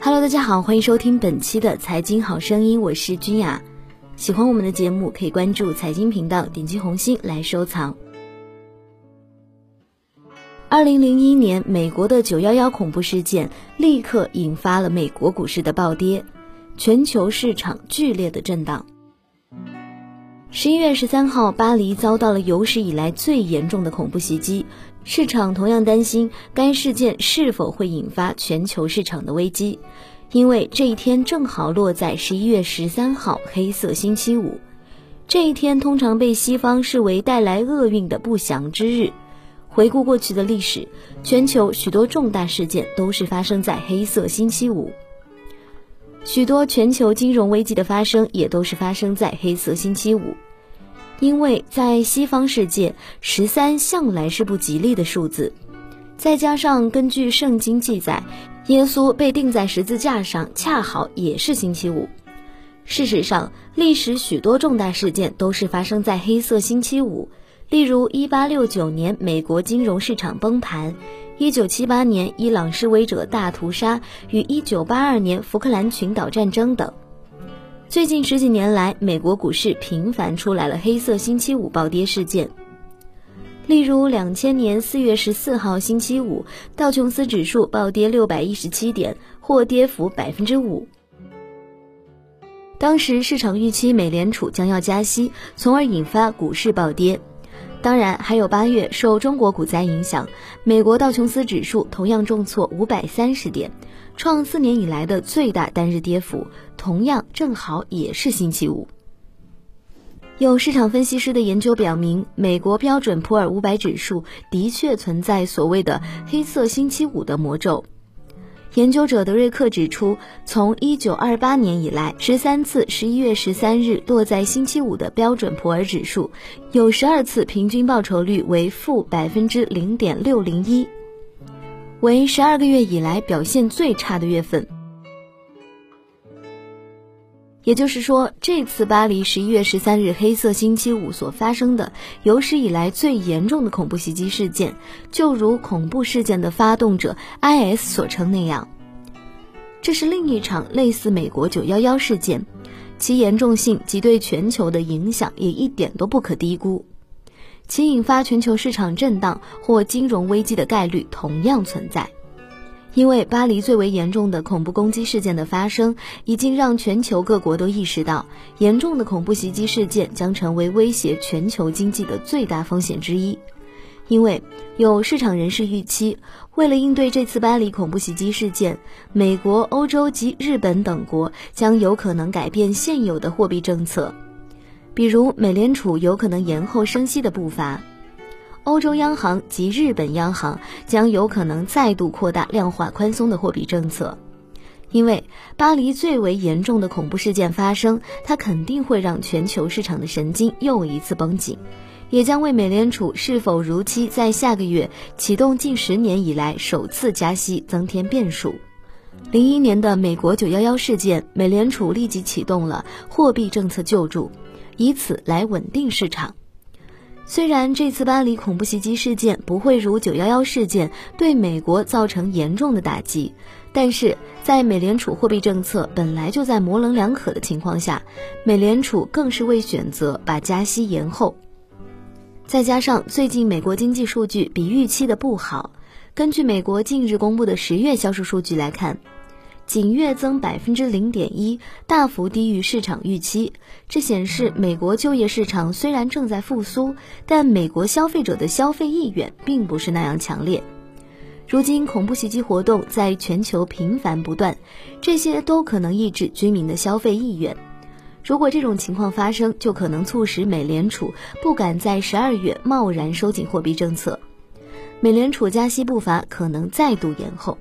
Hello，大家好，欢迎收听本期的财经好声音，我是君雅。喜欢我们的节目，可以关注财经频道，点击红心来收藏。二零零一年，美国的九幺幺恐怖事件立刻引发了美国股市的暴跌，全球市场剧烈的震荡。十一月十三号，巴黎遭到了有史以来最严重的恐怖袭击，市场同样担心该事件是否会引发全球市场的危机，因为这一天正好落在十一月十三号黑色星期五，这一天通常被西方视为带来厄运的不祥之日。回顾过去的历史，全球许多重大事件都是发生在黑色星期五。许多全球金融危机的发生也都是发生在黑色星期五，因为在西方世界，十三向来是不吉利的数字。再加上根据圣经记载，耶稣被钉在十字架上，恰好也是星期五。事实上，历史许多重大事件都是发生在黑色星期五。例如，一八六九年美国金融市场崩盘，一九七八年伊朗示威者大屠杀与一九八二年福克兰群岛战争等。最近十几年来，美国股市频繁出来了黑色星期五暴跌事件。例如，两千年四月十四号星期五，道琼斯指数暴跌六百一十七点，或跌幅百分之五。当时市场预期美联储将要加息，从而引发股市暴跌。当然，还有八月受中国股灾影响，美国道琼斯指数同样重挫五百三十点，创四年以来的最大单日跌幅，同样正好也是星期五。有市场分析师的研究表明，美国标准普尔五百指数的确存在所谓的“黑色星期五”的魔咒。研究者德瑞克指出，从1928年以来，十三次11月13日落在星期五的标准普尔指数，有十二次平均报酬率为负百分之零点六零一，为十二个月以来表现最差的月份。也就是说，这次巴黎十一月十三日黑色星期五所发生的有史以来最严重的恐怖袭击事件，就如恐怖事件的发动者 IS 所称那样，这是另一场类似美国九幺幺事件，其严重性及对全球的影响也一点都不可低估，其引发全球市场震荡或金融危机的概率同样存在。因为巴黎最为严重的恐怖攻击事件的发生，已经让全球各国都意识到，严重的恐怖袭击事件将成为威胁全球经济的最大风险之一。因为有市场人士预期，为了应对这次巴黎恐怖袭击事件，美国、欧洲及日本等国将有可能改变现有的货币政策，比如美联储有可能延后升息的步伐。欧洲央行及日本央行将有可能再度扩大量化宽松的货币政策，因为巴黎最为严重的恐怖事件发生，它肯定会让全球市场的神经又一次绷紧，也将为美联储是否如期在下个月启动近十年以来首次加息增添变数。零一年的美国九幺幺事件，美联储立即启动了货币政策救助，以此来稳定市场。虽然这次巴黎恐怖袭击事件不会如九幺幺事件对美国造成严重的打击，但是在美联储货币政策本来就在模棱两可的情况下，美联储更是未选择把加息延后。再加上最近美国经济数据比预期的不好，根据美国近日公布的十月销售数据来看。仅月增百分之零点一，大幅低于市场预期。这显示美国就业市场虽然正在复苏，但美国消费者的消费意愿并不是那样强烈。如今恐怖袭击活动在全球频繁不断，这些都可能抑制居民的消费意愿。如果这种情况发生，就可能促使美联储不敢在十二月贸然收紧货币政策，美联储加息步伐可能再度延后。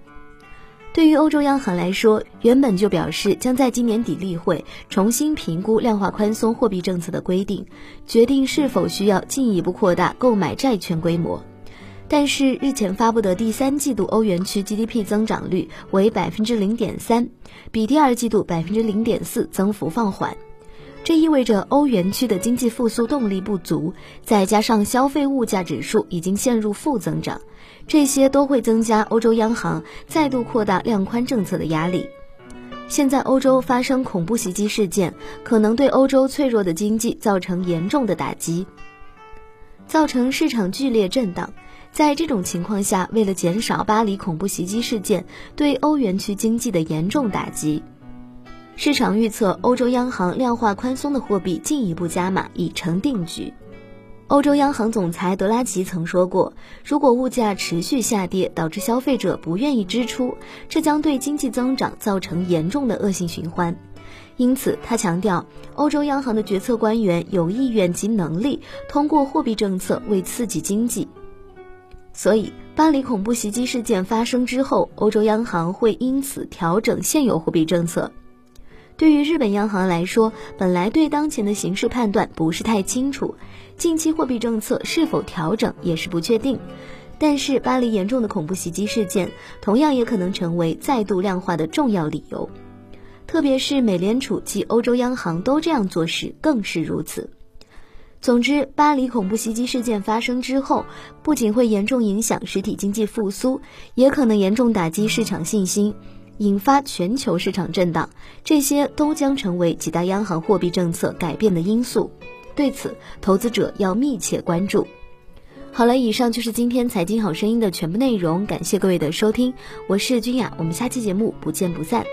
对于欧洲央行来说，原本就表示将在今年底例会重新评估量化宽松货币政策的规定，决定是否需要进一步扩大购买债券规模。但是日前发布的第三季度欧元区 GDP 增长率为百分之零点三，比第二季度百分之零点四增幅放缓。这意味着欧元区的经济复苏动力不足，再加上消费物价指数已经陷入负增长，这些都会增加欧洲央行再度扩大量宽政策的压力。现在欧洲发生恐怖袭击事件，可能对欧洲脆弱的经济造成严重的打击，造成市场剧烈震荡。在这种情况下，为了减少巴黎恐怖袭击事件对欧元区经济的严重打击，市场预测欧洲央行量化宽松的货币进一步加码已成定局。欧洲央行总裁德拉吉曾说过，如果物价持续下跌，导致消费者不愿意支出，这将对经济增长造成严重的恶性循环。因此，他强调，欧洲央行的决策官员有意愿及能力通过货币政策为刺激经济。所以，巴黎恐怖袭击事件发生之后，欧洲央行会因此调整现有货币政策。对于日本央行来说，本来对当前的形势判断不是太清楚，近期货币政策是否调整也是不确定。但是，巴黎严重的恐怖袭击事件同样也可能成为再度量化的重要理由，特别是美联储及欧洲央行都这样做时，更是如此。总之，巴黎恐怖袭击事件发生之后，不仅会严重影响实体经济复苏，也可能严重打击市场信心，引发全球市场震荡。这些都将成为几大央行货币政策改变的因素。对此，投资者要密切关注。好了，以上就是今天财经好声音的全部内容，感谢各位的收听，我是君雅，我们下期节目不见不散。